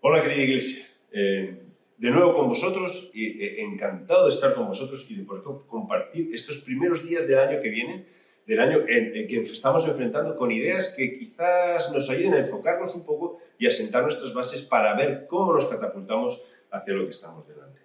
Hola querida iglesia, Eh, de nuevo con vosotros y eh, encantado de estar con vosotros y de poder co- compartir estos primeros días del año que vienen, del año en, que estamos enfrentando con ideas que quizás nos ayuden a enfocarnos un poco y a sentar nuestras bases para ver cómo nos catapultamos hacia lo que estamos delante.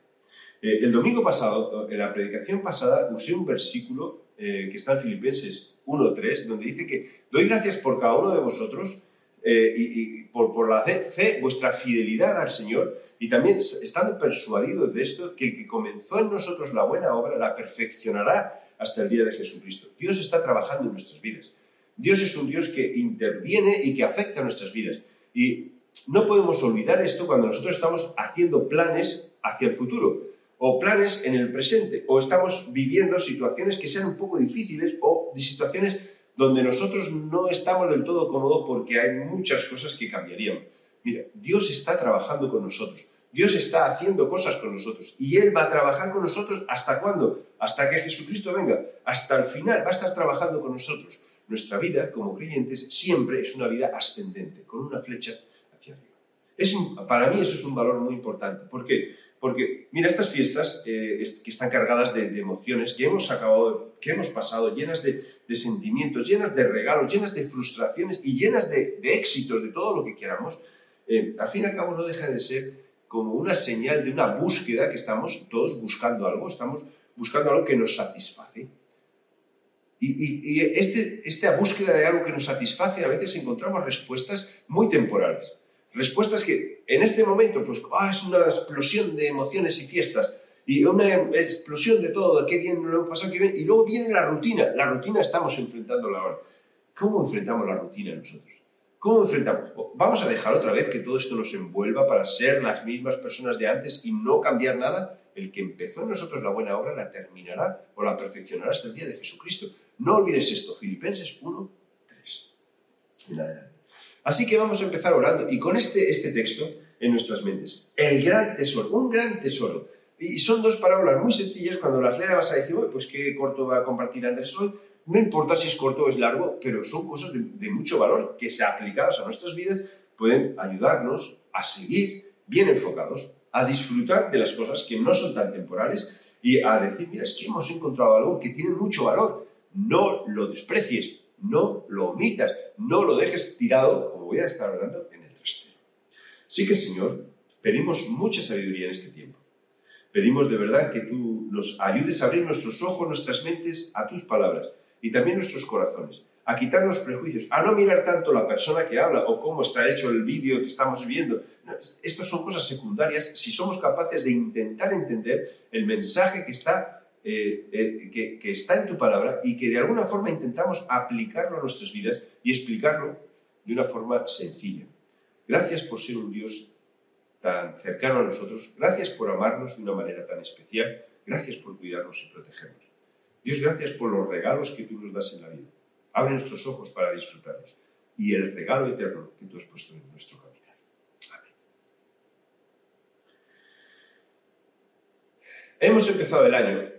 Eh, el domingo pasado, en la predicación pasada, usé un versículo que está en Filipenses 1.3, donde dice que doy gracias por cada uno de vosotros eh, y, por, por la fe, fe, vuestra fidelidad al Señor, y también estando persuadidos de esto, que el que comenzó en nosotros la buena obra la perfeccionará hasta el día de Jesucristo. Dios está trabajando en nuestras vidas. Dios es un Dios que interviene y que afecta a nuestras vidas. Y no podemos olvidar esto cuando nosotros estamos haciendo planes hacia el futuro o planes en el presente o estamos viviendo situaciones que sean un poco difíciles o de situaciones donde nosotros no estamos del todo cómodos porque hay muchas cosas que cambiaríamos. Mira, Dios está trabajando con nosotros. Dios está haciendo cosas con nosotros y Él va a trabajar con nosotros hasta cuándo? Hasta que Jesucristo venga, hasta el final va a estar trabajando con nosotros. Nuestra vida como creyentes siempre es una vida ascendente, con una flecha hacia arriba. Es, para mí eso es un valor muy importante. ¿Por qué? Porque, mira, estas fiestas eh, que están cargadas de, emociones, que hemos acabado, que hemos pasado, llenas de, sentimientos, llenas de regalos, llenas de frustraciones y llenas de, éxitos, de todo lo que queramos, eh, al fin y al cabo no deja de ser como una señal de una búsqueda que estamos todos buscando algo, estamos buscando algo que nos satisface. Y, y, y este, esta búsqueda de algo que nos satisface, a veces encontramos respuestas muy temporales. Respuestas que en este momento, pues, ah, es una explosión de emociones y fiestas, y una explosión de todo, qué bien lo hemos pasado, qué bien, y luego viene la rutina. La rutina estamos enfrentándola ahora. ¿Cómo enfrentamos la rutina nosotros? ¿Cómo enfrentamos? ¿Vamos a dejar otra vez que todo esto nos envuelva para ser las mismas personas de antes y no cambiar nada? El que empezó en nosotros la buena obra la terminará o la perfeccionará hasta el día de Jesucristo. No olvides esto, Filipenses 1, 3. En adelante. Así que vamos a empezar orando y con este, este texto en nuestras mentes. El gran tesoro, un gran tesoro. Y son dos parábolas muy sencillas. Cuando las leas vas a decir, pues qué corto va a compartir Andrés hoy. No importa si es corto o es largo, pero son cosas de, de mucho valor que, se aplicadas a nuestras vidas, pueden ayudarnos a seguir bien enfocados, a disfrutar de las cosas que no son tan temporales y a decir, mira, es que hemos encontrado algo que tiene mucho valor. No lo desprecies, no lo omitas, no lo dejes tirado, voy a estar hablando, en el trastero. Sí que, Señor, pedimos mucha sabiduría en este tiempo. Pedimos de verdad que tú nos ayudes a abrir nuestros ojos, nuestras mentes a tus palabras y también nuestros corazones, a quitar los prejuicios, a no mirar tanto la persona que habla o cómo está hecho el vídeo que estamos viendo. No, estas son cosas secundarias si somos capaces de intentar entender el mensaje que está, eh, eh, que, que está en tu palabra y que de alguna forma intentamos aplicarlo a nuestras vidas y explicarlo de una forma sencilla. Gracias por ser un Dios tan cercano a nosotros, gracias por amarnos de una manera tan especial, gracias por cuidarnos y protegernos. Dios, gracias por los regalos que tú nos das en la vida. Abre nuestros ojos para disfrutarlos y el regalo eterno que tú has puesto en nuestro caminar. Amén. Hemos empezado el año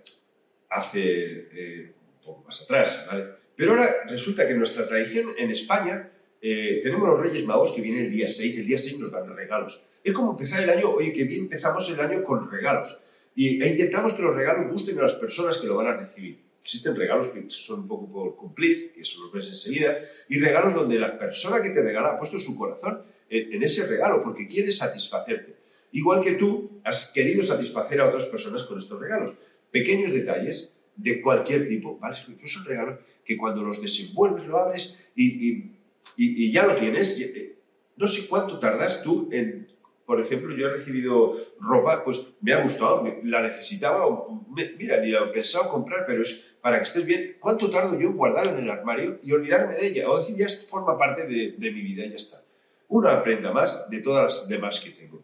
hace eh, un poco más atrás, ¿vale? Pero ahora resulta que nuestra tradición en España eh, tenemos los Reyes Magos que vienen el día 6, el día 6 nos dan regalos. Es como empezar el año, oye, que bien empezamos el año con regalos. Y, e intentamos que los regalos gusten a las personas que lo van a recibir. Existen regalos que son un poco por cumplir, que eso los ves enseguida, y regalos donde la persona que te regala ha puesto su corazón en, en ese regalo porque quiere satisfacerte. Igual que tú has querido satisfacer a otras personas con estos regalos. Pequeños detalles de cualquier tipo, ¿vale? Son regalos que cuando los desenvuelves, lo abres y, y, y, ya lo tienes. eh, No sé cuánto tardas tú en por ejemplo, yo he recibido ropa, pues me ha gustado, la necesitaba, mira, ni la he pensado comprar, pero es para que estés bien. ¿Cuánto tardo yo en guardarla en el armario y olvidarme de ella? O decir, ya forma parte de, de mi vida, ya está. Una prenda más de todas las demás que tengo.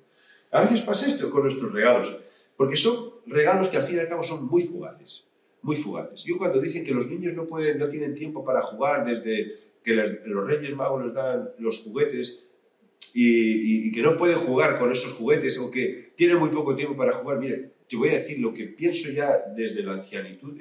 A veces pasa esto con nuestros regalos, porque son regalos que al fin y al cabo son muy fugaces, muy fugaces. Yo cuando dicen que los niños no, pueden, no tienen tiempo para jugar desde que los Reyes Magos les dan los juguetes, y, que no puede jugar con esos juguetes o que tiene muy poco tiempo para jugar, mire, te voy a decir lo que pienso ya desde la ancianitud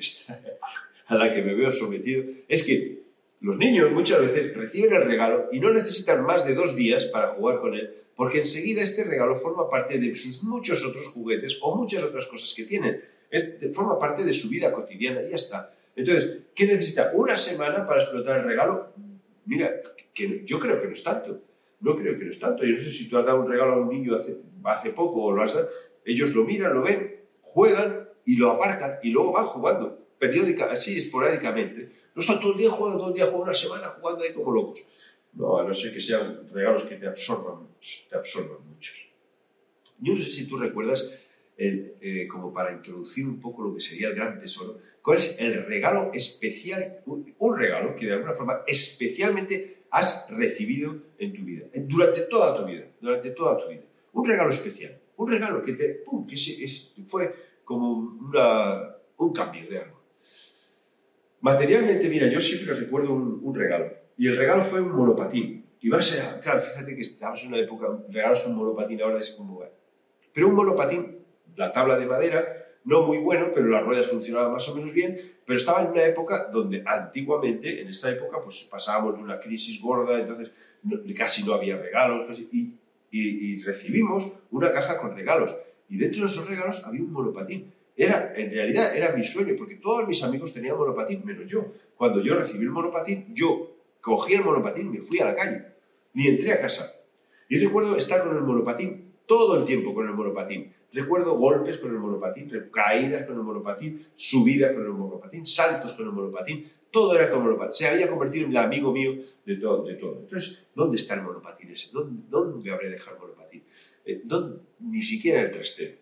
a la que me veo sometido, es que Los niños muchas veces reciben el regalo y no necesitan más de dos días para jugar con él, porque enseguida este regalo forma parte de sus muchos otros juguetes o muchas otras cosas que tienen. forma parte de su vida cotidiana y ya está. Entonces, ¿qué necesita? ¿Una semana para explotar el regalo? Mira, yo creo que no es tanto. No creo que no es tanto. Yo no sé si tú has dado un regalo a un niño hace, hace poco o lo has dado. Ellos lo miran, lo ven, juegan y lo aparcan y luego van jugando periódica, así esporádicamente. No están todo el día jugando, todo el día jugando, una semana jugando ahí como locos. No, a no ser que sean regalos que te absorban, te absorban muchos. Yo no sé si tú recuerdas, eh, como para introducir un poco lo que sería el gran tesoro, cuál es el regalo especial, un, regalo que de alguna forma especialmente has recibido en tu vida, durante toda tu vida, durante toda tu vida. Un regalo especial, un regalo que te, pum, que fue como una, un cambio de algo. Materialmente, mira, yo siempre recuerdo un, regalo. Y el regalo fue un monopatín. Y va a claro, fíjate que estamos en una época, regalos un monopatín ahora es como... Pero un monopatín, la tabla de madera, no muy bueno, pero las ruedas funcionaban más o menos bien, pero estaba en una época donde antiguamente, en esta época, pues pasábamos de una crisis gorda, entonces casi no había regalos, y, y recibimos una caja con regalos. Y dentro de esos regalos había un monopatín. Era, en realidad era mi sueño, porque todos mis amigos tenían monopatín, menos yo. Cuando yo recibí el monopatín, yo cogí el monopatín, me fui a la calle, ni entré a casa. Yo recuerdo estar con el monopatín todo el tiempo con el monopatín. Recuerdo golpes con el monopatín, caídas con el monopatín, subidas con el monopatín, saltos con el monopatín. Todo era con el monopatín. Se había convertido en el amigo mío de todo. Entonces, ¿dónde está el monopatín ese? ¿Dónde, dónde habré dejado el monopatín? Eh, ni siquiera el trastero.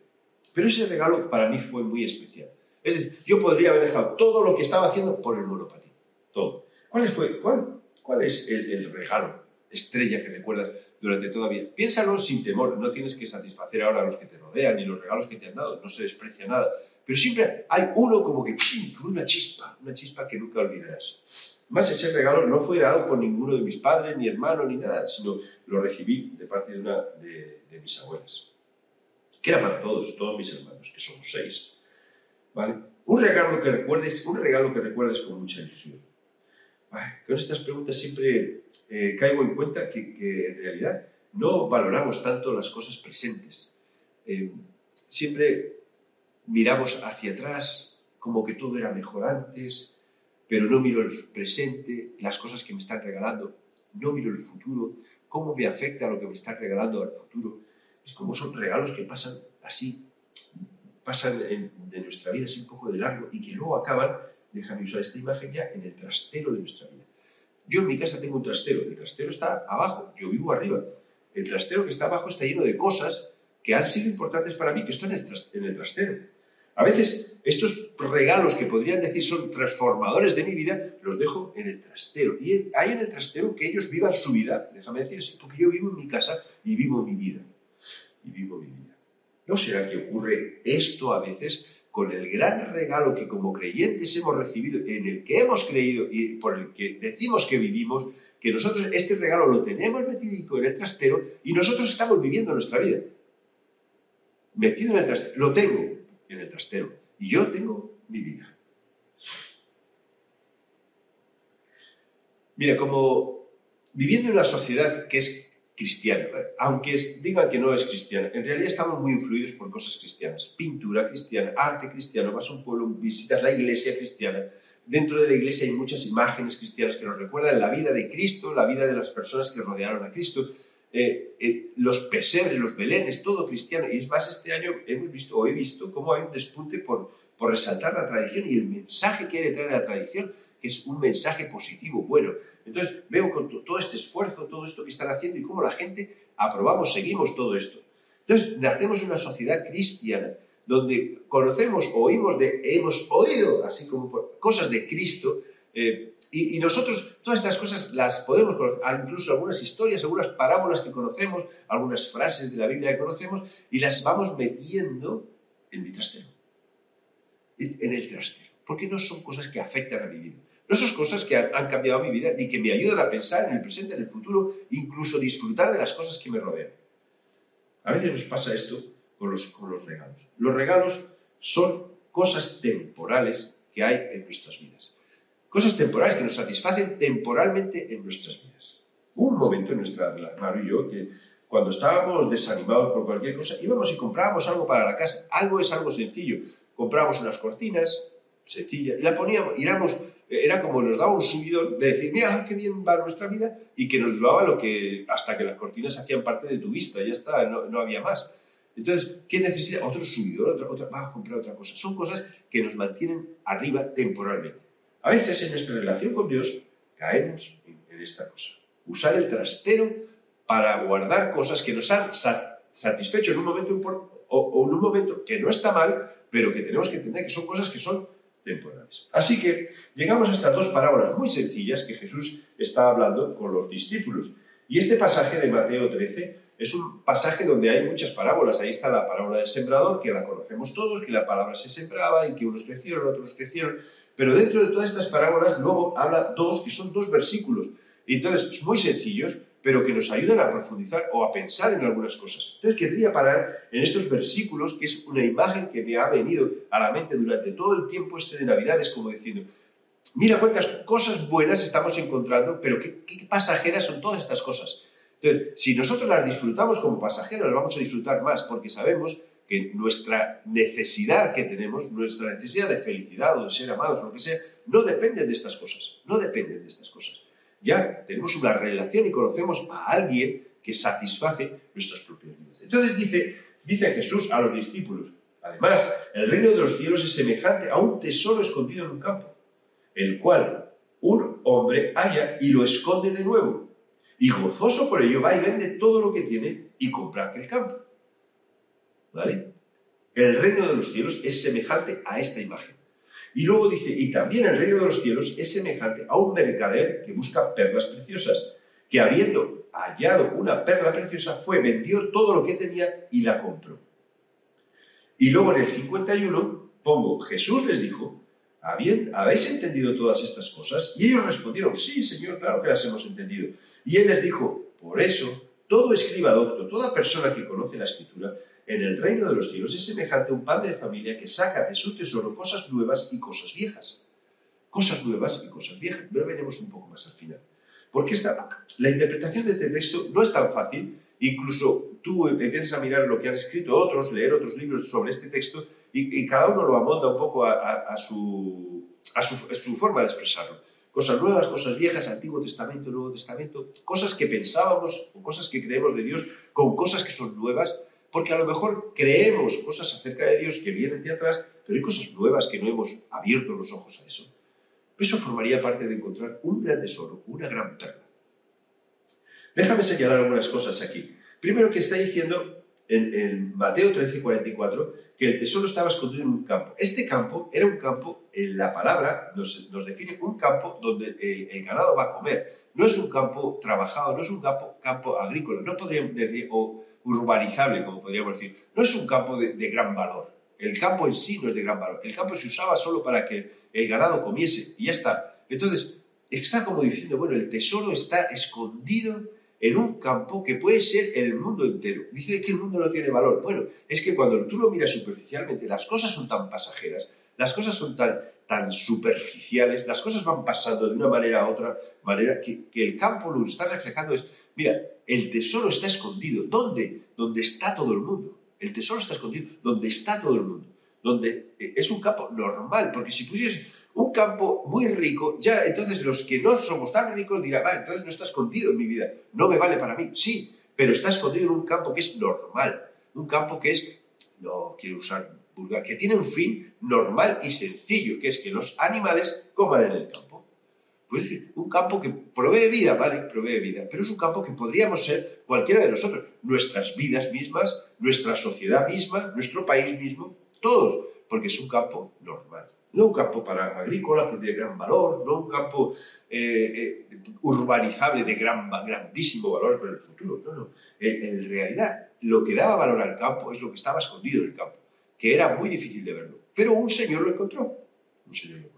Pero ese regalo para mí fue muy especial. Es decir, yo podría haber dejado todo lo que estaba haciendo por el monopatín. Todo. ¿Cuál, fue, cuál, cuál es el, regalo estrella que recuerdas durante toda vida? Piénsalo sin temor. No tienes que satisfacer ahora a los que te rodean ni los regalos que te han dado. No se desprecia nada. Pero siempre hay uno como que, una chispa, una chispa que nunca olvidarás. Más ese regalo no fue dado por ninguno de mis padres, ni hermanos, ni nada, sino lo recibí de parte de una de mis abuelas que era para todos, todos mis hermanos, que somos seis. ¿Vale? Un regalo que recuerdes, un regalo que recuerdes con mucha ilusión. Con estas preguntas siempre eh, caigo en cuenta que, en realidad no valoramos tanto las cosas presentes. Eh, siempre miramos hacia atrás como que todo era mejor antes, pero no miro el presente, las cosas que me están regalando, no miro el futuro, cómo me afecta lo que me están regalando al futuro. Es como son regalos que pasan así, pasan de nuestra vida así un poco de largo y que luego acaban, déjame usar esta imagen ya, en el trastero de nuestra vida. Yo en mi casa tengo un trastero, el trastero está abajo, yo vivo arriba. El trastero que está abajo está lleno de cosas que han sido importantes para mí, que están en el trastero. A veces estos regalos que podrían decir son transformadores de mi vida, los dejo en el trastero. Y hay en el trastero que ellos vivan su vida, déjame decir así, porque yo vivo en mi casa y vivo mi vida y vivo mi vida. ¿No será que ocurre esto a veces con el gran regalo que como creyentes hemos recibido, en el que hemos creído y por el que decimos que vivimos, que nosotros este regalo lo tenemos metido en el trastero y nosotros estamos viviendo nuestra vida? Metido en el trastero. Lo tengo en el trastero y yo tengo mi vida. Mira, como viviendo en una sociedad que es cristiana, aunque digan que no es cristiana, en realidad estamos muy influidos por cosas cristianas, pintura cristiana, arte cristiano, vas a un pueblo, visitas la iglesia cristiana, dentro de la iglesia hay muchas imágenes cristianas que nos recuerdan la vida de Cristo, la vida de las personas que rodearon a Cristo, eh, eh, los pesebres, los belenes, todo cristiano. Y es más, este año hemos visto o he visto cómo hay un despunte por, por resaltar la tradición y el mensaje que hay detrás de la tradición que es un mensaje positivo, bueno. Entonces veo con todo este esfuerzo, todo esto que están haciendo y cómo la gente aprobamos, seguimos todo esto. Entonces nacemos en una sociedad cristiana donde conocemos, oímos hemos oído así como cosas de Cristo, eh, y, nosotros todas estas cosas las podemos conocer, incluso algunas historias, algunas parábolas que conocemos, algunas frases de la Biblia que conocemos, y las vamos metiendo en mi trastero, en el trastero, porque no son cosas que afectan a mi vida. No son cosas que han, cambiado mi vida ni que me ayudan a pensar en el presente, en el futuro, incluso disfrutar de las cosas que me rodean. A veces nos pasa esto con los, con los regalos. Los regalos son cosas temporales que hay en nuestras vidas. cosas temporales que nos satisfacen temporalmente en nuestras vidas. Hubo un momento en nuestra relación, y yo, que cuando estábamos desanimados por cualquier cosa, íbamos y comprábamos algo para la casa. Algo es algo sencillo. Comprábamos unas cortinas sencillas y la poníamos, y éramos, era como nos daba un subidón de decir, mira, qué bien va nuestra vida, y que nos duraba lo que, hasta que las cortinas hacían parte de tu vista, ya está, no, no había más. Entonces, ¿qué necesita? Otro subidor, otra, otra, va a comprar otra cosa. Son cosas que nos mantienen arriba temporalmente. A veces en nuestra relación con Dios caemos en esta cosa. Usar el trastero para guardar cosas que nos han satisfecho en un momento o, en un momento que no está mal, pero que tenemos que entender que son cosas que son Así que llegamos a estas dos parábolas muy sencillas que Jesús está hablando con los discípulos. Y este pasaje de Mateo 13 es un pasaje donde hay muchas parábolas. Ahí está la parábola del sembrador, que la conocemos todos, que la palabra se sembraba y que unos crecieron, otros crecieron. Pero dentro de todas estas parábolas luego habla dos, que son dos versículos. Y entonces, muy sencillos, pero que nos ayudan a profundizar o a pensar en algunas cosas. Entonces querría parar en estos versículos, que es una imagen que me ha venido a la mente durante todo el tiempo este de Navidades, como diciendo, mira cuántas cosas buenas estamos encontrando, pero qué, pasajeras son todas estas cosas. Entonces, si nosotros las disfrutamos como pasajeras, las vamos a disfrutar más, porque sabemos que nuestra necesidad que tenemos, nuestra necesidad de felicidad o de ser amados lo que sea, no dependen de estas cosas, no dependen de estas cosas ya tenemos una relación y conocemos a alguien que satisface nuestras propias vidas. Entonces dice, dice Jesús a los discípulos, además, el reino de los cielos es semejante a un tesoro escondido en un campo, el cual un hombre halla y lo esconde de nuevo, y gozoso por ello va y vende todo lo que tiene y compra aquel campo. ¿Vale? El reino de los cielos es semejante a esta imagen. Y luego dice, y también el reino de los cielos es semejante a un mercader que busca perlas preciosas, que habiendo hallado una perla preciosa fue, vendió todo lo que tenía y la compró. Y luego en el 51 pongo, Jesús les dijo, ¿habéis entendido todas estas cosas? Y ellos respondieron, sí, Señor, claro que las hemos entendido. Y él les dijo, por eso, todo escriba docto, toda persona que conoce la escritura, en el reino de los cielos es semejante a un padre de familia que saca de su tesoro cosas nuevas y cosas viejas. Cosas nuevas y cosas viejas. Pero veremos un poco más al final. Porque esta, la interpretación de este texto no es tan fácil. Incluso tú empiezas a mirar lo que han escrito otros, leer otros libros sobre este texto y, cada uno lo amonda un poco a, su, a su forma de expresarlo cosas nuevas, cosas viejas, Antiguo Testamento, Nuevo Testamento, cosas que pensábamos o cosas que creemos de Dios con cosas que son nuevas porque a lo mejor creemos cosas acerca de Dios que vienen de atrás, pero hay cosas nuevas que no hemos abierto los ojos a eso. Eso formaría parte de encontrar un gran tesoro, una gran perla. Déjame señalar algunas cosas aquí. Primero que está diciendo en, Mateo 13, 44, que el tesoro estaba escondido en un campo. Este campo era un campo, en la palabra nos, define un campo donde el, ganado va a comer. No es un campo trabajado, no es un campo, campo agrícola. No podríamos decir, o urbanizable, como podríamos decir. No es un campo de, gran valor. El campo en sí no es de gran valor. El campo se usaba solo para que el ganado comiese y ya está. Entonces, está como diciendo, bueno, el tesoro está escondido en un campo que puede ser el mundo entero. Dice que el mundo no tiene valor. Bueno, es que cuando tú lo miras superficialmente, las cosas son tan pasajeras, las cosas son tan, tan superficiales, las cosas van pasando de una manera a otra manera, que, el campo lo está reflejando es, Mira, el tesoro está escondido. ¿Dónde? Donde está todo el mundo. El tesoro está escondido donde está todo el mundo. Donde eh, es un campo normal, porque si pusieses un campo muy rico, ya entonces los que no somos tan ricos dirán, va, entonces no está escondido en mi vida, no me vale para mí. Sí, pero está escondido en un campo que es normal, un campo que es, no quiero usar vulgar, que tiene un fin normal y sencillo, que es que los animales coman en el campo. Pues un campo que provee vida, vale, provee vida, pero es un campo que podríamos ser cualquiera de nosotros, nuestras vidas mismas, nuestra sociedad misma, nuestro país mismo, todos, porque es un campo normal. No un campo para agrícola de gran valor, no un campo eh, eh, urbanizable de gran, grandísimo valor para el futuro. No, no. En, en, realidad, lo que daba valor al campo es lo que estaba escondido en el campo, que era muy difícil de verlo. Pero un señor lo encontró. Un señor lo encontró.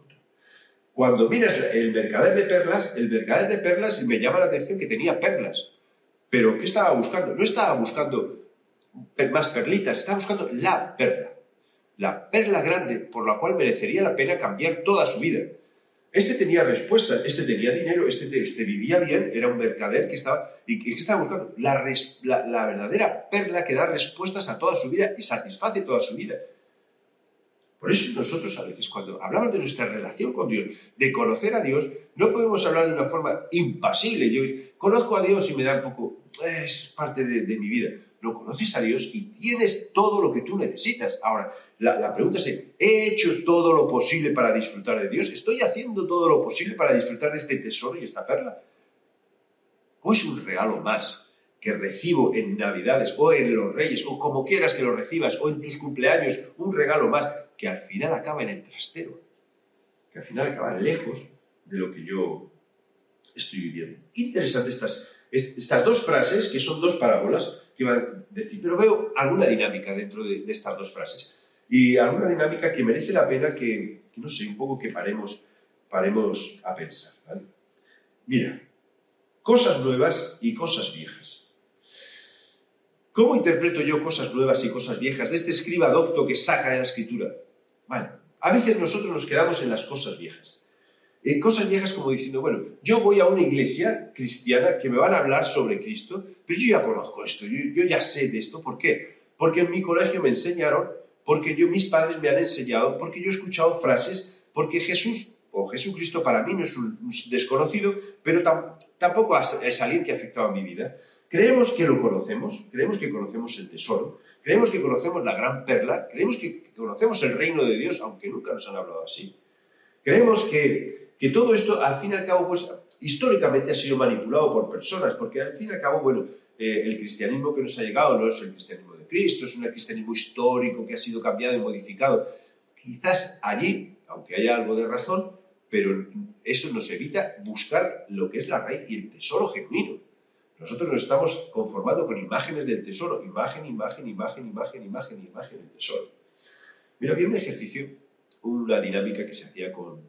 Cuando miras el mercader de perlas, el mercader de perlas me llama la atención que tenía perlas. Pero ¿qué estaba buscando? No estaba buscando más perlitas, estaba buscando la perla. La perla grande por la cual merecería la pena cambiar toda su vida. Este tenía respuestas, este tenía dinero, este, este vivía bien, era un mercader que estaba, y que estaba buscando la, la, verdadera perla que da respuestas a toda su vida y satisface toda su vida. Por eso nosotros a veces cuando hablamos de nuestra relación con Dios, de conocer a Dios, no podemos hablar de una forma impasible. Yo conozco a Dios y me da un poco, es parte de, mi vida lo conoces a Dios y tienes todo lo que tú necesitas. Ahora, la, pregunta es, ¿he hecho todo lo posible para disfrutar de Dios? ¿Estoy haciendo todo lo posible para disfrutar de este tesoro y esta perla? ¿O es un regalo más que recibo en Navidades o en los Reyes o como quieras que lo recibas o en tus cumpleaños, un regalo más que al final acaba en el trastero, que al final acaba lejos de lo que yo estoy viviendo? Interesante estas, estas dos frases, que son dos parábolas, que iba a decir, pero veo alguna dinámica dentro de, estas dos frases. Y alguna dinámica que merece la pena que, no sé, un poco que paremos, paremos a pensar. Mira, cosas nuevas y cosas viejas. ¿Cómo interpreto yo cosas nuevas y cosas viejas de este escriba docto que saca de la escritura? Bueno, a veces nosotros nos quedamos en las cosas viejas cosas viejas como diciendo, bueno, yo voy a una iglesia cristiana que me van a hablar sobre Cristo, pero yo ya conozco esto, yo, ya sé de esto. ¿Por qué? Porque en mi colegio me enseñaron, porque yo, mis padres me han enseñado, porque yo he escuchado frases, porque Jesús o Jesucristo para mí no es un desconocido, pero tampoco es alguien que ha afectado a mi vida. Creemos que lo conocemos, creemos que conocemos el tesoro, creemos que conocemos la gran perla, creemos que conocemos el reino de Dios, aunque nunca nos han hablado así. Creemos que que todo esto, al fin y al cabo, pues históricamente ha sido manipulado por personas, porque al fin y al cabo, bueno, eh, el cristianismo que nos ha llegado no es el cristianismo de Cristo, es un cristianismo histórico que ha sido cambiado y modificado. Quizás allí, aunque haya algo de razón, pero eso nos evita buscar lo que es la raíz y el tesoro genuino. Nosotros nos estamos conformando con imágenes del tesoro, imagen, imagen, imagen, imagen, imagen, imagen del tesoro. Mira, había un ejercicio, una dinámica que se hacía con,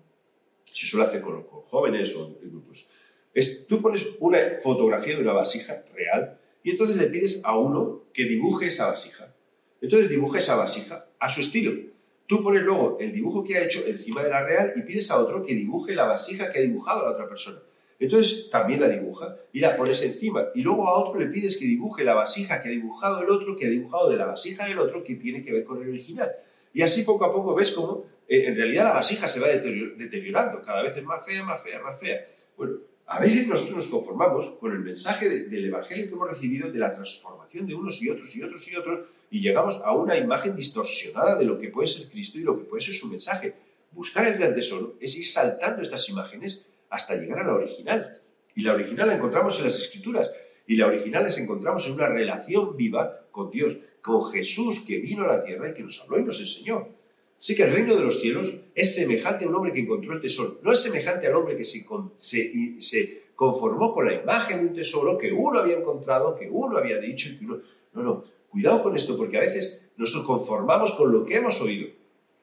se suele hacer con, jóvenes o grupos, es tú pones una fotografía de una vasija real y entonces le pides a uno que dibuje esa vasija. Entonces dibuja esa vasija a su estilo. Tú pones luego el dibujo que ha hecho encima de la real y pides a otro que dibuje la vasija que ha dibujado la otra persona. Entonces también la dibuja y la pones encima. Y luego a otro le pides que dibuje la vasija que ha dibujado el otro, que ha dibujado de la vasija del otro, que tiene que ver con el original. Y así poco a poco ves cómo eh, en realidad la vasija se va deteriorando, cada vez es más fea, más fea, más fea. Bueno, a veces nosotros nos conformamos con el mensaje del Evangelio que hemos recibido de la transformación de unos y otros y otros y otros y llegamos a una imagen distorsionada de lo que puede ser Cristo y lo que puede ser su mensaje. Buscar el gran tesoro es ir saltando estas imágenes hasta llegar a la original. Y la original la encontramos en las Escrituras. Y la original la encontramos en una relación viva con Dios, con Jesús que vino a la tierra y que nos habló y nos enseñó. Sé que el reino de los cielos es semejante a un hombre que encontró el tesoro. No es semejante al hombre que se, se, conformó con la imagen de un tesoro que uno había encontrado, que uno había dicho y que uno... No, no, cuidado con esto porque a veces nos conformamos con lo que hemos oído.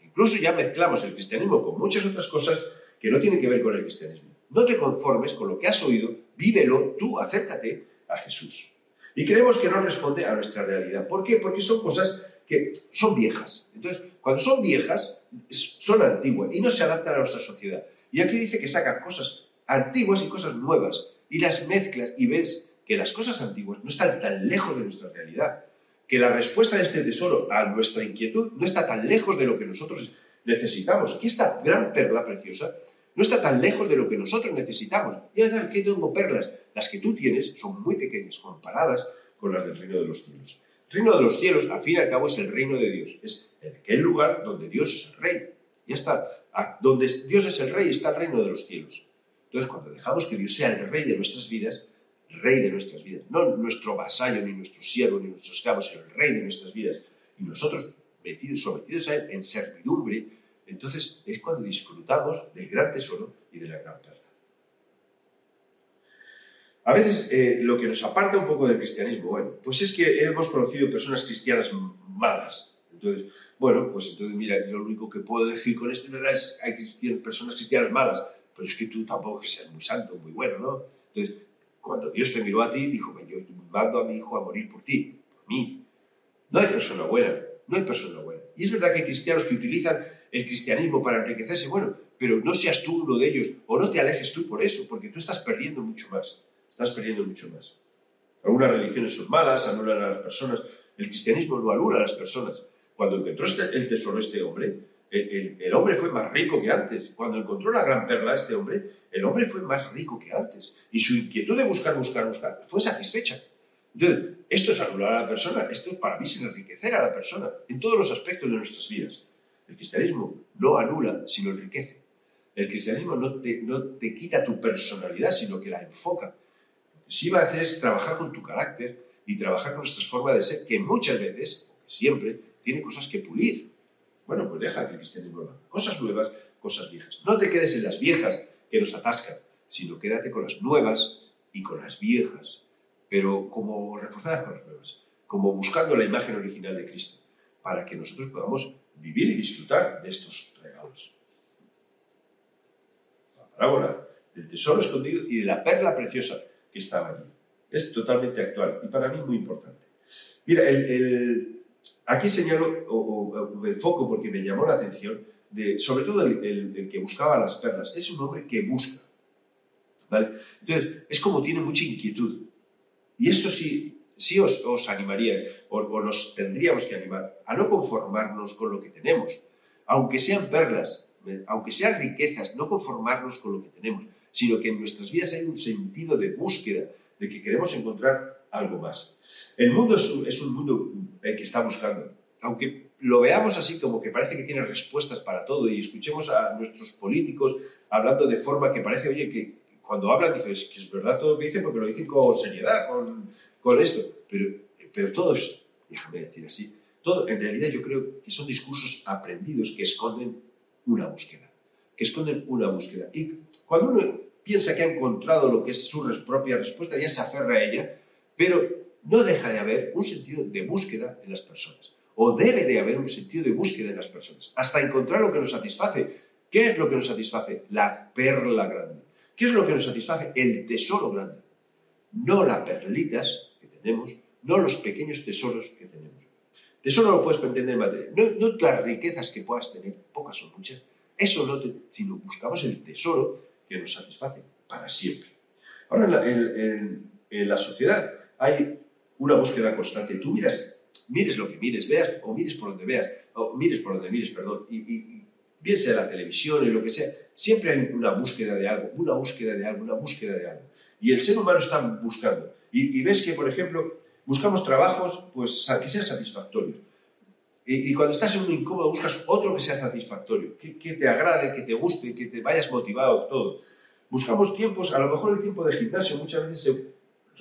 Incluso ya mezclamos el cristianismo con muchas otras cosas que no tienen que ver con el cristianismo. No te conformes con lo que has oído, vívelo, tú acércate a Jesús. Y creemos que no responde a nuestra realidad. ¿Por qué? Porque son cosas que son viejas. Entonces, cuando son viejas, son antiguas y no se adaptan a nuestra sociedad. Y aquí dice que sacan cosas antiguas y cosas nuevas y las mezclas y ves que las cosas antiguas no están tan lejos de nuestra realidad, que la respuesta de este tesoro a nuestra inquietud no está tan lejos de lo que nosotros necesitamos, que esta gran perla preciosa no está tan lejos de lo que nosotros necesitamos. Ya aquí tengo perlas, las que tú tienes son muy pequeñas comparadas con las del reino de los cielos. El reino de los cielos, al fin y al cabo, es el reino de Dios. Es aquel lugar donde Dios es el rey. Ya está. Donde Dios es el rey está el reino de los cielos. Entonces, cuando dejamos que Dios sea el rey de nuestras vidas, rey de nuestras vidas, no nuestro vasallo, ni nuestro siervo, ni nuestro esclavo, sino el rey de nuestras vidas, y nosotros metidos, sometidos a él en servidumbre, entonces es cuando disfrutamos del gran tesoro y de la gran perla. A veces eh, lo que nos aparta un poco del cristianismo, bueno, pues es que hemos conocido personas cristianas malas. Entonces, bueno, pues entonces mira, lo único que puedo decir con esto es hay personas cristianas malas, pero es que tú tampoco que seas muy santo, muy bueno, ¿no? Entonces, cuando Dios te miró a ti, dijo, yo mando a mi hijo a morir por ti, por mí. No hay persona buena, no hay persona buena. Y es verdad que hay cristianos que utilizan el cristianismo para enriquecerse, bueno, pero no seas tú uno de ellos o no te alejes tú por eso, porque tú estás perdiendo mucho más. Estás perdiendo mucho más. Algunas religiones son malas, anulan a las personas. El cristianismo no anula a las personas. Cuando encontró este, el tesoro este hombre, el, hombre fue más rico que antes. Cuando encontró la gran perla este hombre, el hombre fue más rico que antes. Y su inquietud de buscar, buscar, buscar fue satisfecha. Entonces, esto es anular a la persona, esto para mí es enriquecer a la persona en todos los aspectos de nuestras vidas. El cristianismo no anula, sino enriquece. El cristianismo no te, no te quita tu personalidad, sino que la enfoca. Lo que sí va a hacer es trabajar con tu carácter y trabajar con nuestras formas de ser, que muchas veces, siempre, tiene cosas que pulir. Bueno, pues deja que el cristianismo haga cosas nuevas, cosas viejas. No te quedes en las viejas que nos atascan, sino quédate con las nuevas y con las viejas, pero como reforzadas con las nuevas, como buscando la imagen original de Cristo, para que nosotros podamos vivir y disfrutar de estos regalos. La parábola del tesoro escondido y de la perla preciosa que estaba allí. Es totalmente actual y para mí muy importante. Mira, el aquí señalo o, me enfoco porque me llamó la atención, de, sobre todo el, que buscaba las perlas. Es un hombre que busca. ¿vale? Entonces, es como tiene mucha inquietud. Y esto sí, sí os, animaría, o, nos tendríamos que animar, a no conformarnos con lo que tenemos. Aunque sean perlas, aunque sean riquezas, no conformarnos con lo que tenemos, sino que en nuestras vidas hay un sentido de búsqueda, de que queremos encontrar algo más. El mundo es un, mundo eh, que está buscando, aunque lo veamos así como que parece que tiene respuestas para todo y escuchemos a nuestros políticos hablando de forma que parece, oye, que cuando hablan dices que es verdad todo lo que dicen porque lo dicen con seriedad, con, con esto, pero, pero todo es, déjame decir así, todo, en realidad yo creo que son discursos aprendidos que esconden una búsqueda, que esconden una búsqueda. Y cuando uno piensa que ha encontrado lo que es su propia respuesta, ya se aferra a ella, pero no deja de haber un sentido de búsqueda en las personas. O debe de haber un sentido de búsqueda en las personas, hasta encontrar lo que nos satisface. ¿Qué es lo que nos satisface? La perla grande. ¿Qué es lo que nos satisface? El tesoro grande. No las perlitas que tenemos, no los pequeños tesoros que tenemos. Tesoro lo puedes entender en materia. No, las riquezas que puedas tener, pocas o muchas. Eso no te, sino buscamos el tesoro que nos satisface para siempre. Ahora, en la sociedad hay una búsqueda constante. Tú miras, mires lo que mires, veas, o mires por donde veas, o mires por donde mires, perdón, y, y, bien sea la televisión y lo que sea, siempre hay una búsqueda de algo, una búsqueda de algo, una búsqueda de algo. Y el ser humano está buscando. Y, ves que, por ejemplo, buscamos trabajos pues, que sean satisfactorios. Y, cuando estás en un incómodo, buscas otro que sea satisfactorio, que, que, te agrade, que te guste, que te vayas motivado, todo. Buscamos tiempos, a lo mejor el tiempo de gimnasio muchas veces se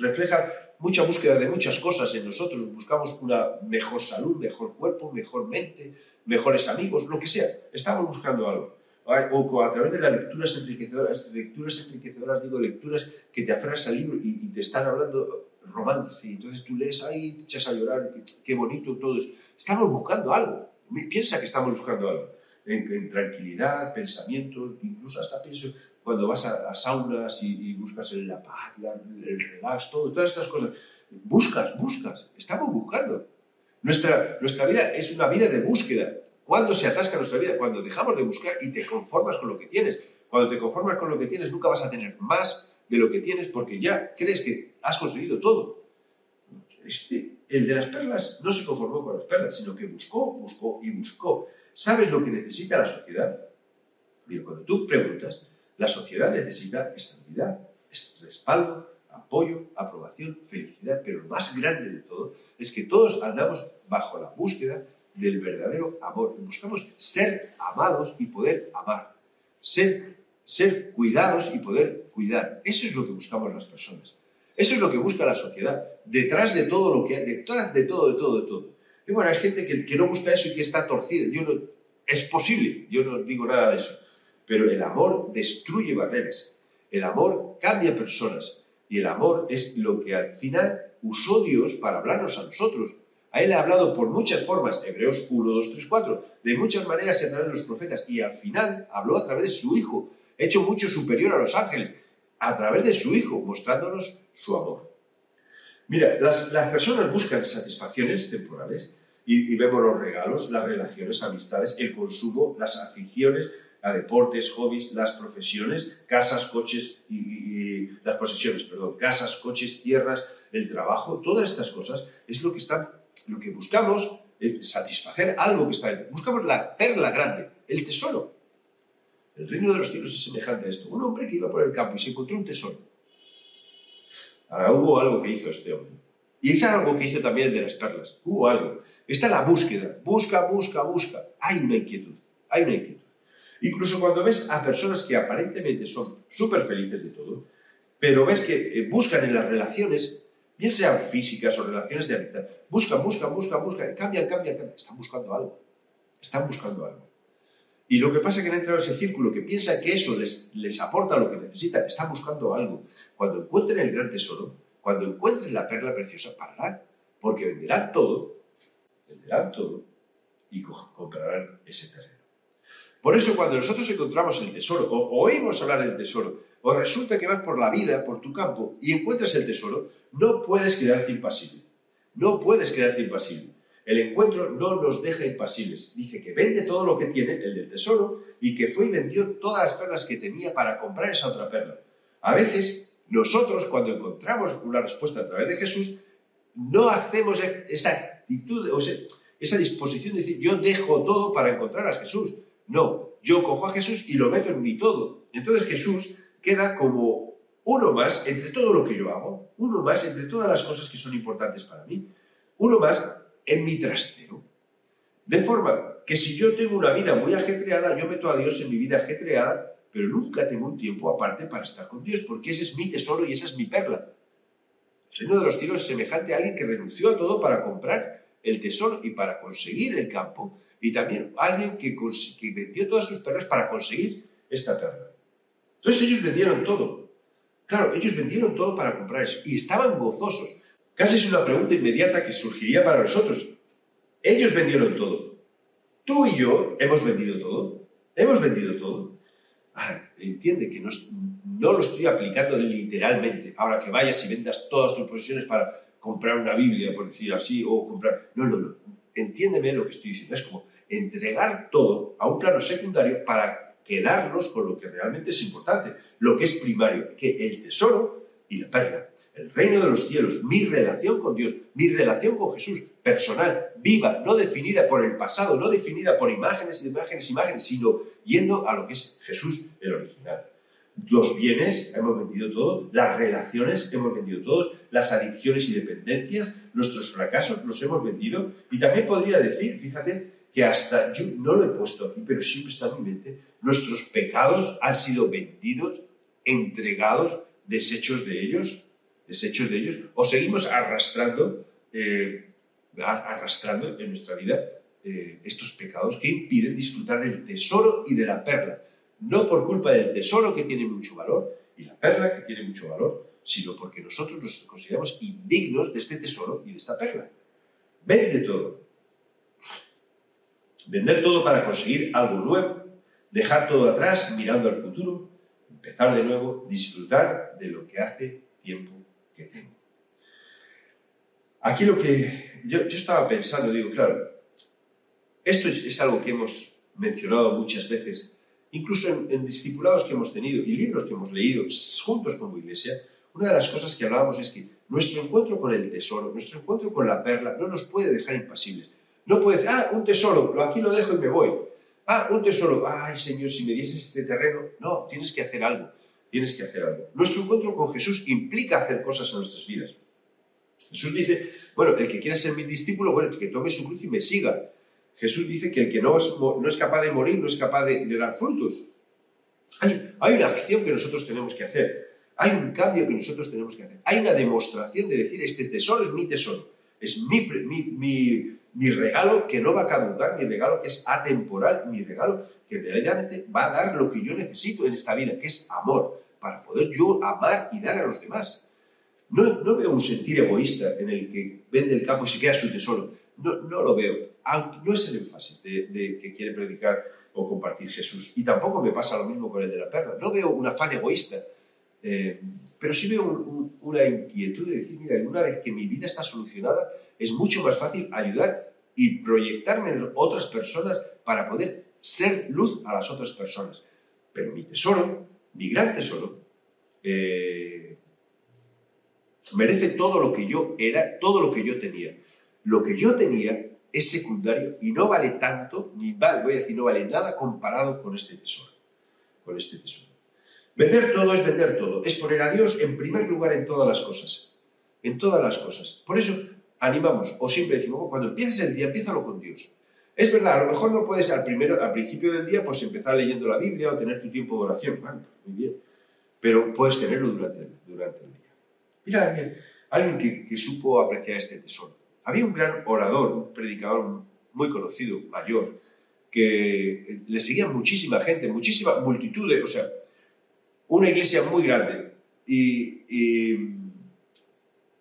refleja mucha búsqueda de muchas cosas en nosotros. Buscamos una mejor salud, mejor cuerpo, mejor mente, mejores amigos, lo que sea. Estamos buscando algo. O a través de las lecturas enriquecedoras, lecturas enriquecedoras, digo, lecturas que te aferras al libro y, te están hablando romance, entonces tú lees ahí, te echas a llorar, qué, bonito todo. Estamos buscando algo. Piensa que estamos buscando algo. En, tranquilidad, pensamientos, incluso hasta pienso, cuando vas a, saunas y, buscas la paz, el relax, todo, todas estas cosas. Buscas, buscas, estamos buscando. Nuestra, nuestra vida es una vida de búsqueda. ¿Cuándo se atasca nuestra vida? Cuando dejamos de buscar y te conformas con lo que tienes. Cuando te conformas con lo que tienes, nunca vas a tener más de lo que tienes porque ya crees que has conseguido todo. Este, el de las perlas no se conformó con las perlas, sino que buscó, buscó y buscó. ¿Sabes lo que necesita la sociedad? Cuando tú preguntas, la sociedad necesita estabilidad, respaldo, apoyo, aprobación, felicidad, pero lo más grande de todo es que todos andamos bajo la búsqueda del verdadero amor. Buscamos ser amados y poder amar, ser, ser cuidados y poder cuidar. Eso es lo que buscamos las personas. Eso es lo que busca la sociedad, detrás de todo lo que hay, detrás de todo, de todo, de todo. Y bueno, hay gente que, no busca eso y que está torcida. Yo no, es posible, yo no digo nada de eso. Pero el amor destruye barreras. El amor cambia personas. Y el amor es lo que al final usó Dios para hablarnos a nosotros. A Él ha hablado por muchas formas, Hebreos 1, 2, 3, 4, de muchas maneras se través los profetas. Y al final habló a través de su Hijo, hecho mucho superior a los ángeles, a través de su Hijo, mostrándonos su amor. Mira, las, las personas buscan satisfacciones temporales y, vemos los regalos, las relaciones, amistades, el consumo, las aficiones a deportes, hobbies, las profesiones, casas, coches y, las posesiones, perdón, casas, coches, tierras, el trabajo, todas estas cosas es lo que están, lo que buscamos es satisfacer algo que está dentro. Buscamos la perla grande, el tesoro. El reino de los cielos es semejante a esto. Un hombre que iba por el campo y se encontró un tesoro. Ahora hubo algo que hizo este hombre. Y es algo que hizo también el de las perlas. Hubo algo. Está la búsqueda. Busca, busca, busca. Hay una inquietud. Hay una inquietud. Incluso cuando ves a personas que aparentemente son súper felices de todo, pero ves que eh, buscan en las relaciones, bien sean físicas o relaciones de amistad, buscan, buscan, buscan, buscan, cambian, cambian, cambian. Están buscando algo. Están buscando algo. Y lo que pasa es que han entrado en ese círculo que piensa que eso les, les aporta lo que necesitan, están buscando algo. Cuando encuentren el gran tesoro, cuando encuentren la perla preciosa, pararán, porque venderán todo, venderán todo y comprarán ese terreno. Por eso cuando nosotros encontramos el tesoro, o oímos hablar del tesoro, o resulta que vas por la vida, por tu campo, y encuentras el tesoro, no puedes quedarte impasible. No puedes quedarte impasible. El encuentro no nos deja impasibles. Dice que vende todo lo que tiene, el del tesoro, y que fue y vendió todas las perlas que tenía para comprar esa otra perla. A veces nosotros cuando encontramos una respuesta a través de Jesús, no hacemos esa actitud, o sea, esa disposición de decir, yo dejo todo para encontrar a Jesús. No, yo cojo a Jesús y lo meto en mi todo. Entonces Jesús queda como uno más entre todo lo que yo hago, uno más entre todas las cosas que son importantes para mí, uno más en mi trastero. De forma que si yo tengo una vida muy ajetreada, yo meto a Dios en mi vida ajetreada pero nunca tengo un tiempo aparte para estar con Dios, porque ese es mi tesoro y esa es mi perla. El reino de los cielos es semejante a alguien que renunció a todo para comprar el tesoro y para conseguir el campo, y también alguien que, que vendió todas sus perlas para conseguir esta perla. Entonces ellos vendieron todo. Claro, ellos vendieron todo para comprar eso y estaban gozosos. Casi es una pregunta inmediata que surgiría para nosotros. Ellos vendieron todo. Tú y yo hemos vendido todo. Hemos vendido todo. Entiende que no, no, lo estoy aplicando literalmente. Ahora que vayas y vendas todas tus posesiones para comprar una Biblia, por decir así, o comprar... No, no, no. Entiéndeme lo que estoy diciendo. Es como entregar todo a un plano secundario para quedarnos con lo que realmente es importante, lo que es primario, que el tesoro y la perla el reino de los cielos, mi relación con Dios, mi relación con Jesús, personal, viva, no definida por el pasado, no definida por imágenes, imágenes, imágenes, sino yendo a lo que es Jesús, el original. Los bienes, hemos vendido todo, las relaciones, hemos vendido todos, las adicciones y dependencias, nuestros fracasos, los hemos vendido. Y también podría decir, fíjate, que hasta yo no lo he puesto aquí, pero siempre está en mi mente, nuestros pecados han sido vendidos, entregados, deshechos de ellos, desechos de ellos, o seguimos arrastrando, eh, arrastrando en nuestra vida eh, estos pecados que impiden disfrutar del tesoro y de la perla. No por culpa del tesoro que tiene mucho valor y la perla que tiene mucho valor, sino porque nosotros nos consideramos indignos de este tesoro y de esta perla. Vende todo. Vender todo para conseguir algo nuevo, dejar todo atrás mirando al futuro, empezar de nuevo, disfrutar de lo que hace tiempo que tengo. Aquí lo que yo, estaba pensando, digo, claro, esto es, algo que hemos mencionado muchas veces, incluso en, discipulados que hemos tenido y libros que hemos leído juntos como iglesia, una de las cosas que hablábamos es que nuestro encuentro con el tesoro, nuestro encuentro con la perla, no nos puede dejar impasibles. No puede decir, ah, un tesoro, aquí lo dejo y me voy. Ah, un tesoro, ay Señor, si me dieses este terreno. No, tienes que hacer algo tienes que hacer algo. Nuestro encuentro con Jesús implica hacer cosas en nuestras vidas. Jesús dice, bueno, el que quiera ser mi discípulo, bueno, que tome su cruz y me siga. Jesús dice que el que no es, no es capaz de morir no es capaz de, dar frutos. Hay, hay, una acción que nosotros tenemos que hacer. Hay un cambio que nosotros tenemos que hacer. Hay una demostración de decir, este tesoro es mi tesoro. Es mi, mi, mi regalo que no va a caducar, mi regalo que es atemporal, mi regalo que realmente va a dar lo que yo necesito en esta vida, que es amor para poder yo amar y dar a los demás. No, no veo un sentir egoísta en el que vende el campo y se queda su tesoro. No, no lo veo. No es el énfasis de, que quiere predicar o compartir Jesús. Y tampoco me pasa lo mismo con el de la perla. No veo un afán egoísta. Eh, pero sí veo una inquietud de decir, mira, una vez que mi vida está solucionada, es mucho más fácil ayudar y proyectarme en otras personas para poder ser luz a las otras personas. Pero mi tesoro, mi gran tesoro, eh, merece todo lo que yo era, todo lo que yo tenía. Lo que yo tenía es secundario y no vale tanto, ni vale, voy a decir, no vale nada comparado con este tesoro. Con este tesoro. Vender todo es vender todo, es poner a Dios en primer lugar en todas las cosas. En todas las cosas. Por eso animamos, o siempre decimos, oh, cuando empieces el día, empiézalo con Dios. Es verdad, a lo mejor no puedes al, primero, al principio del día pues empezar leyendo la Biblia o tener tu tiempo de oración, muy bien, pero puedes tenerlo durante, durante el día. Mira, alguien, alguien que, supo apreciar este tesoro. Había un gran orador, un predicador muy conocido, mayor, que le seguía muchísima gente, muchísima multitud, o sea, una iglesia muy grande. Y,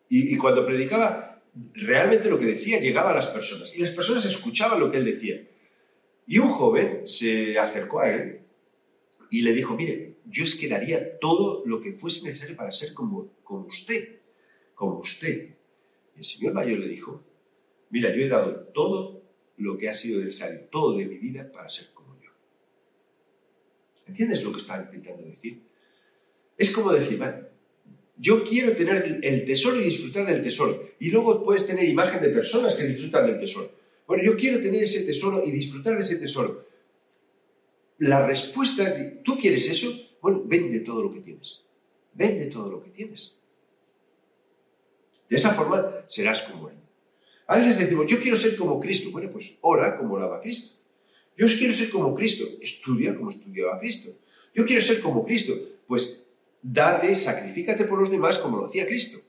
y, cuando predicaba, realmente lo que decía llegaba a las personas. Y las personas escuchaban lo que él decía. Y un joven se acercó a él y le dijo, mire, yo es que daría todo lo que fuese necesario para ser como, como usted, como usted. Y el señor mayor le dijo, mira, yo he dado todo lo que ha sido necesario, todo de mi vida para ser como yo. ¿Entiendes lo que está intentando decir? Es como decir, vale, yo quiero tener el tesoro y disfrutar del tesoro. Y luego puedes tener imagen de personas que disfrutan del tesoro. Bueno, yo quiero tener ese tesoro y disfrutar de ese tesoro. La respuesta, ¿tú quieres eso? Bueno, vende todo lo que tienes. Vende todo lo que tienes. De esa forma serás como Él. A veces decimos, yo quiero ser como Cristo. Bueno, pues ora como oraba Cristo. Yo quiero ser como Cristo. Estudia como estudiaba Cristo. Yo quiero ser como Cristo. Pues date, sacrifícate por los demás como lo hacía Cristo.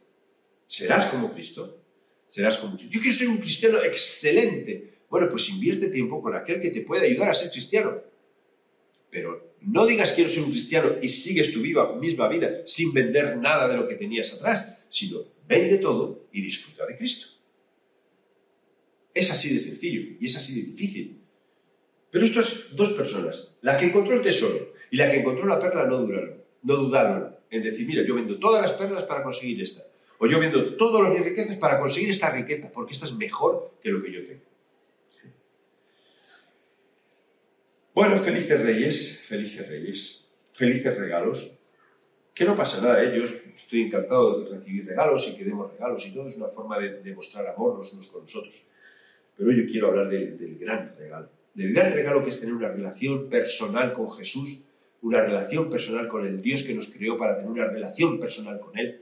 Serás como Cristo. Serás como Cristo. Yo quiero ser un cristiano excelente. Bueno, pues invierte tiempo con aquel que te puede ayudar a ser cristiano. Pero no digas quiero ser un cristiano y sigues tu misma vida sin vender nada de lo que tenías atrás, sino vende todo y disfruta de Cristo. Es así de sencillo y es así de difícil. Pero estas dos personas, la que encontró el tesoro y la que encontró la perla, no dudaron, no dudaron en decir, mira, yo vendo todas las perlas para conseguir esta. O yo vendo todas mis riquezas para conseguir esta riqueza, porque esta es mejor que lo que yo tengo. Bueno, felices reyes, felices reyes, felices regalos. Que no pasa nada, ¿eh? yo estoy encantado de recibir regalos y que demos regalos y todo, es una forma de demostrar amor los unos con los otros. Pero yo quiero hablar del gran regalo, del gran regalo que es tener una relación personal con Jesús, una relación personal con el Dios que nos creó para tener una relación personal con Él.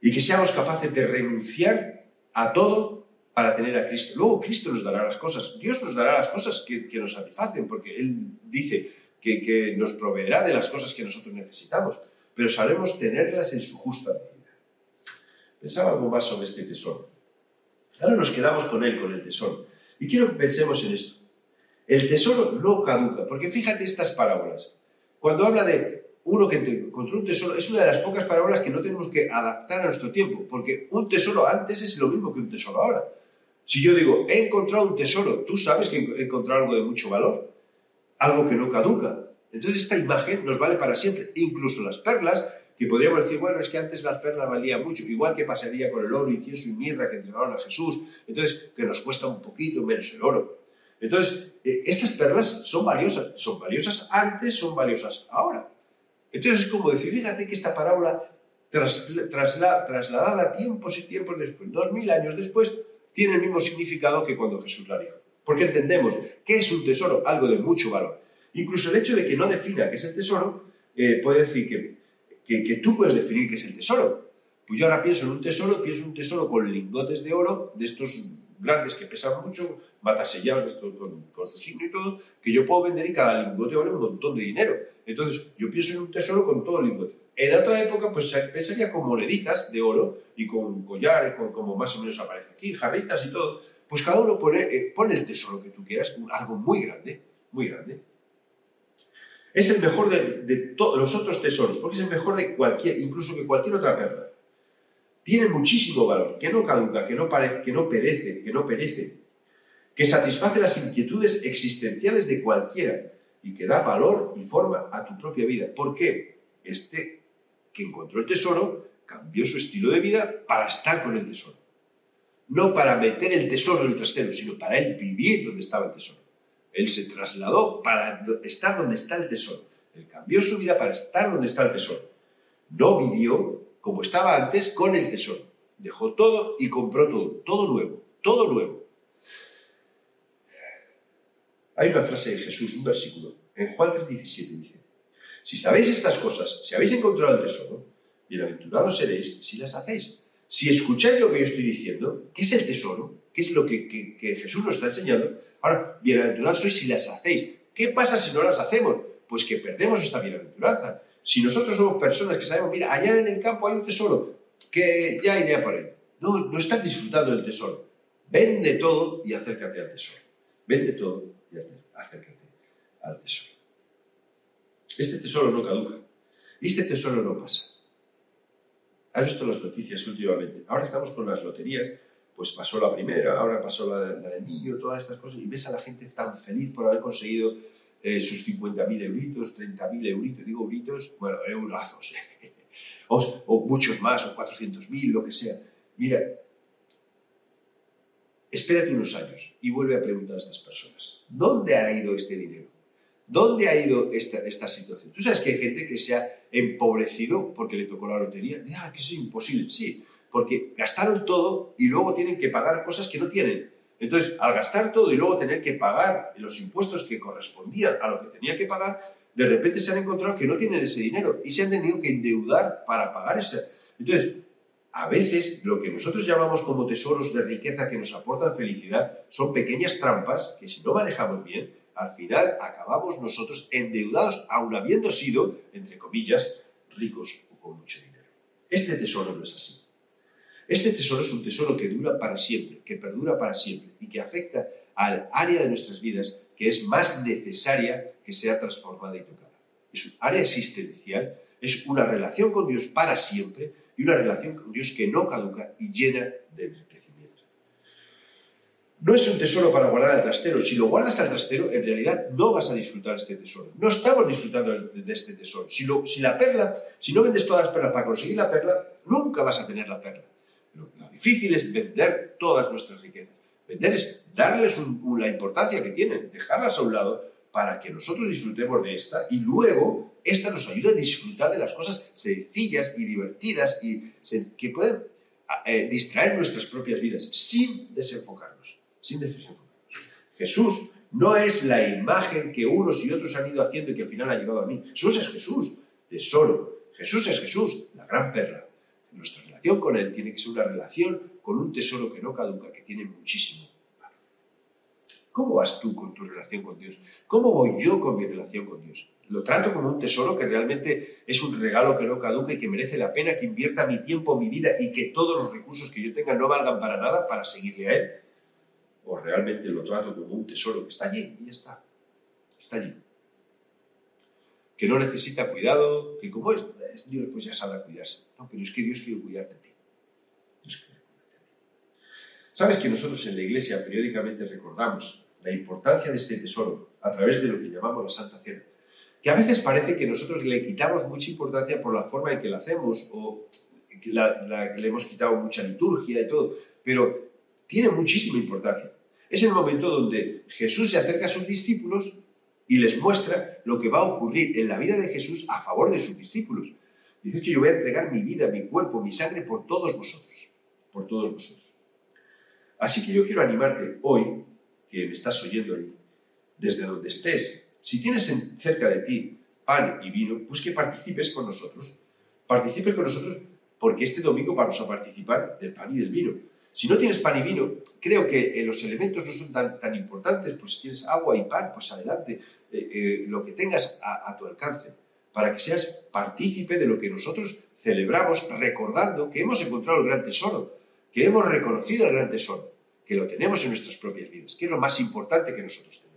Y que seamos capaces de renunciar a todo para tener a Cristo. Luego Cristo nos dará las cosas, Dios nos dará las cosas que, nos satisfacen, porque Él dice que, nos proveerá de las cosas que nosotros necesitamos, pero sabemos tenerlas en su justa medida. Pensaba algo más sobre este tesoro. Ahora nos quedamos con Él, con el tesoro. Y quiero que pensemos en esto. El tesoro no caduca, porque fíjate estas parábolas. Cuando habla de uno que encontró un tesoro, es una de las pocas parábolas que no tenemos que adaptar a nuestro tiempo, porque un tesoro antes es lo mismo que un tesoro ahora. Si yo digo, he encontrado un tesoro, tú sabes que he encontrado algo de mucho valor, algo que no caduca. Entonces esta imagen nos vale para siempre. Incluso las perlas, que podríamos decir, bueno, es que antes las perlas valían mucho, igual que pasaría con el oro, incienso y mirra que entregaron a Jesús, entonces que nos cuesta un poquito menos el oro. Entonces, eh, estas perlas son valiosas, son valiosas antes, son valiosas ahora. Entonces es como decir, fíjate que esta parábola trasladada tiempos y tiempos después, dos mil años después, tiene el mismo significado que cuando Jesús la dijo. Porque entendemos que es un tesoro, algo de mucho valor. Incluso el hecho de que no defina qué es el tesoro, eh, puede decir que, que, tú puedes definir qué es el tesoro. Pues yo ahora pienso en un tesoro, pienso en un tesoro con lingotes de oro, de estos grandes que pesan mucho, matasellados con, con su signo y todo, que yo puedo vender y cada lingote vale un montón de dinero. Entonces, yo pienso en un tesoro con todo el lingote. En otra época, pues pensaría con moneditas de oro y con collares, con, como más o menos aparece aquí, jarritas y todo. Pues cada uno pone, eh, el tesoro que tú quieras, algo muy grande, muy grande. Es el mejor de, de todos los otros tesoros, porque es el mejor de cualquier, incluso que cualquier otra perla. Tiene muchísimo valor, que no caduca, que no, parece, que no perece, que no perece, que satisface las inquietudes existenciales de cualquiera y que da valor y forma a tu propia vida. ¿Por qué? Este que encontró el tesoro cambió su estilo de vida para estar con el tesoro. no para meter el tesoro en el trastero, sino para él vivir donde estaba el tesoro. Él se trasladó para estar donde está el tesoro. Él cambió su vida para estar donde está el tesoro. No vivió como estaba antes con el tesoro. Dejó todo y compró todo, todo nuevo, todo nuevo. Hay una frase de Jesús, un versículo, en Juan 3:17 dice, si sabéis estas cosas, si habéis encontrado el tesoro, bienaventurados seréis si las hacéis. Si escucháis lo que yo estoy diciendo, ¿qué es el tesoro? ¿Qué es lo que, que Jesús nos está enseñando? Ahora, bienaventurados sois si las hacéis. ¿Qué pasa si no las hacemos? Pues que perdemos esta bienaventuranza. Si nosotros somos personas que sabemos, mira, allá en el campo hay un tesoro, que ya iré a por él. No, no estás disfrutando del tesoro. Vende todo y acércate al tesoro. Vende todo y acércate al tesoro. Este tesoro no caduca. Este tesoro no pasa. ¿Has visto las noticias últimamente? Ahora estamos con las loterías, pues pasó la primera, ahora pasó la, la del niño, todas estas cosas, y ves a la gente tan feliz por haber conseguido eh, sus 50.000 euritos, 30.000 euritos, digo euritos, bueno, eurazos, o, o, muchos más, o 400.000, lo que sea. Mira, espérate unos años y vuelve a preguntar a estas personas, ¿dónde ha ido este dinero? ¿Dónde ha ido esta, situación? Tú sabes que hay gente que se ha empobrecido porque le tocó la lotería. Ah, que eso es imposible. Sí, porque gastaron todo y luego tienen que pagar cosas que no tienen. Entonces, al gastar todo y luego tener que pagar los impuestos que correspondían a lo que tenía que pagar, de repente se han encontrado que no tienen ese dinero y se han tenido que endeudar para pagar ese. Entonces, a veces lo que nosotros llamamos como tesoros de riqueza que nos aportan felicidad son pequeñas trampas que si no manejamos bien, al final acabamos nosotros endeudados, aun habiendo sido, entre comillas, ricos o con mucho dinero. Este tesoro no es así. Este tesoro es un tesoro que dura para siempre, que perdura para siempre y que afecta al área de nuestras vidas que es más necesaria que sea transformada y tocada. Es un área existencial, es una relación con Dios para siempre y una relación con Dios que no caduca y llena de enriquecimiento. No es un tesoro para guardar al trastero. Si lo guardas al trastero, en realidad no vas a disfrutar este tesoro. No estamos disfrutando de este tesoro. Si, si la perla, si no vendes todas las perlas para conseguir la perla, nunca vas a tener la perla. Lo, difícil es vender todas nuestras riquezas. Vender es darles la importancia que tienen, dejarlas a un lado para que nosotros disfrutemos de esta y luego esta nos ayuda a disfrutar de las cosas sencillas y divertidas y que pueden eh, distraer nuestras propias vidas sin desenfocarnos, sin desenfocarnos. Jesús no es la imagen que unos y otros han ido haciendo y que al final ha llegado a mí. Jesús es Jesús, tesoro. Jesús es Jesús, la gran perla. Nuestra con Él tiene que ser una relación con un tesoro que no caduca, que tiene muchísimo. ¿Cómo vas tú con tu relación con Dios? ¿Cómo voy yo con mi relación con Dios? Lo trato como un tesoro que realmente es un regalo que no caduca y que merece la pena que invierta mi tiempo, mi vida y que todos los recursos que yo tenga no valgan para nada para seguirle a Él. O realmente lo trato como un tesoro que está allí y está. Está allí que no necesita cuidado, que como es, Dios, pues ya sabe cuidarse. No, pero es que Dios quiere cuidarte a ti. Sabes que nosotros en la iglesia periódicamente recordamos la importancia de este tesoro a través de lo que llamamos la Santa Cena. Que a veces parece que nosotros le quitamos mucha importancia por la forma en que la hacemos o que le hemos quitado mucha liturgia y todo, pero tiene muchísima importancia. Es el momento donde Jesús se acerca a sus discípulos y les muestra lo que va a ocurrir en la vida de Jesús a favor de sus discípulos. Dice que yo voy a entregar mi vida, mi cuerpo, mi sangre por todos vosotros, por todos vosotros. Así que yo quiero animarte hoy, que me estás oyendo ahí, desde donde estés, si tienes cerca de ti pan y vino, pues que participes con nosotros. Participe con nosotros porque este domingo vamos a participar del pan y del vino. Si no tienes pan y vino, creo que eh, los elementos no son tan, tan importantes, pues si tienes agua y pan, pues adelante, eh, eh, lo que tengas a, tu alcance, para que seas partícipe de lo que nosotros celebramos recordando que hemos encontrado el gran tesoro, que hemos reconocido el gran tesoro, que lo tenemos en nuestras propias vidas, que es lo más importante que nosotros tenemos.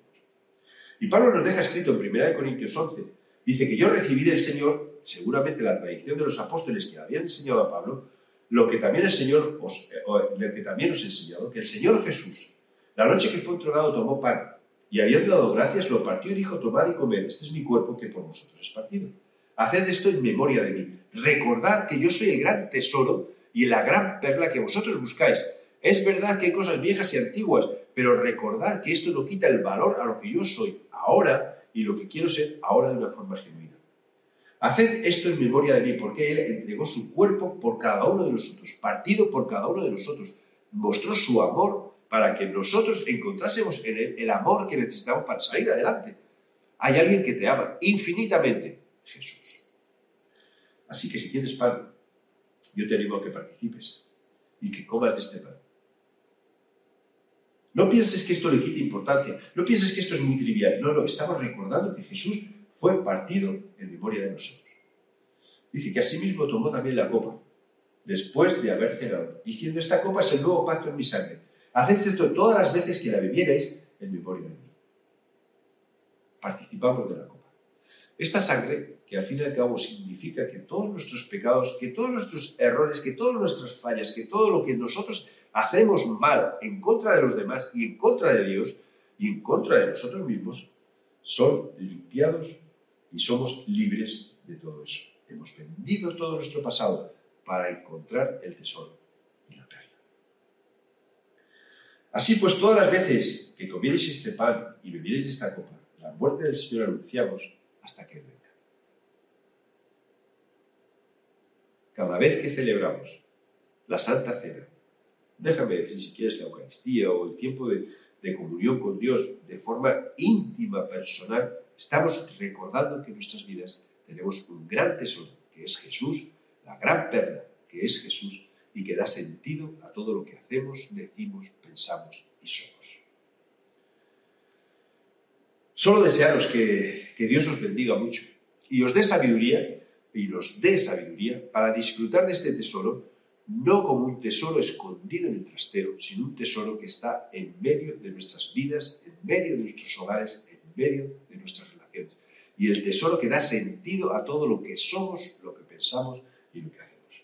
Y Pablo nos deja escrito en 1 Corintios 11, dice que yo recibí del Señor, seguramente la tradición de los apóstoles que habían enseñado a Pablo, lo que también el Señor os, eh, que también os he enseñado, que el Señor Jesús, la noche que fue entregado, tomó pan y habiendo dado gracias, lo partió y dijo, tomad y comed, este es mi cuerpo que por vosotros es partido. Haced esto en memoria de mí. Recordad que yo soy el gran tesoro y la gran perla que vosotros buscáis. Es verdad que hay cosas viejas y antiguas, pero recordad que esto no quita el valor a lo que yo soy ahora y lo que quiero ser ahora de una forma genuina. Haced esto en memoria de mí, porque Él entregó su cuerpo por cada uno de nosotros, partido por cada uno de nosotros, mostró su amor para que nosotros encontrásemos en Él el amor que necesitamos para salir adelante. Hay alguien que te ama infinitamente, Jesús. Así que si tienes pan, yo te animo a que participes y que comas de este pan. No pienses que esto le quite importancia, no pienses que esto es muy trivial. No, no, estamos recordando que Jesús fue partido en memoria de nosotros. Dice que asimismo tomó también la copa, después de haber cenado, diciendo, esta copa es el nuevo pacto en mi sangre. Haced esto todas las veces que la bebierais en memoria de mí. Participamos de la copa. Esta sangre, que al fin y al cabo significa que todos nuestros pecados, que todos nuestros errores, que todas nuestras fallas, que todo lo que nosotros hacemos mal en contra de los demás y en contra de Dios y en contra de nosotros mismos, son limpiados y somos libres de todo eso. Hemos vendido todo nuestro pasado para encontrar el tesoro y la perla. Así pues, todas las veces que comierais este pan y bebierais esta copa, la muerte del Señor anunciamos hasta que venga. Cada vez que celebramos la Santa Cena, déjame decir si quieres la Eucaristía o el tiempo de, de comunión con Dios de forma íntima, personal, estamos recordando que en nuestras vidas tenemos un gran tesoro, que es Jesús, la gran perla, que es Jesús, y que da sentido a todo lo que hacemos, decimos, pensamos y somos. Solo desearos que, que Dios os bendiga mucho y os dé sabiduría, y nos dé sabiduría para disfrutar de este tesoro no como un tesoro escondido en el trastero, sino un tesoro que está en medio de nuestras vidas, en medio de nuestros hogares, medio de nuestras relaciones. Y el tesoro que da sentido a todo lo que somos, lo que pensamos y lo que hacemos.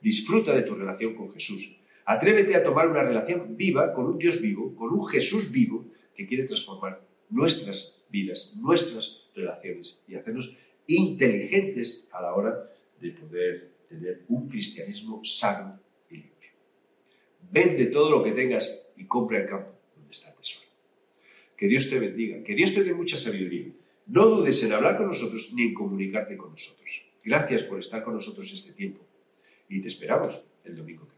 Disfruta de tu relación con Jesús. Atrévete a tomar una relación viva con un Dios vivo, con un Jesús vivo que quiere transformar nuestras vidas, nuestras relaciones y hacernos inteligentes a la hora de poder tener un cristianismo sano y limpio. Vende todo lo que tengas y compra el campo donde está el tesoro. Que Dios te bendiga, que Dios te dé mucha sabiduría. No dudes en hablar con nosotros ni en comunicarte con nosotros. Gracias por estar con nosotros este tiempo y te esperamos el domingo que.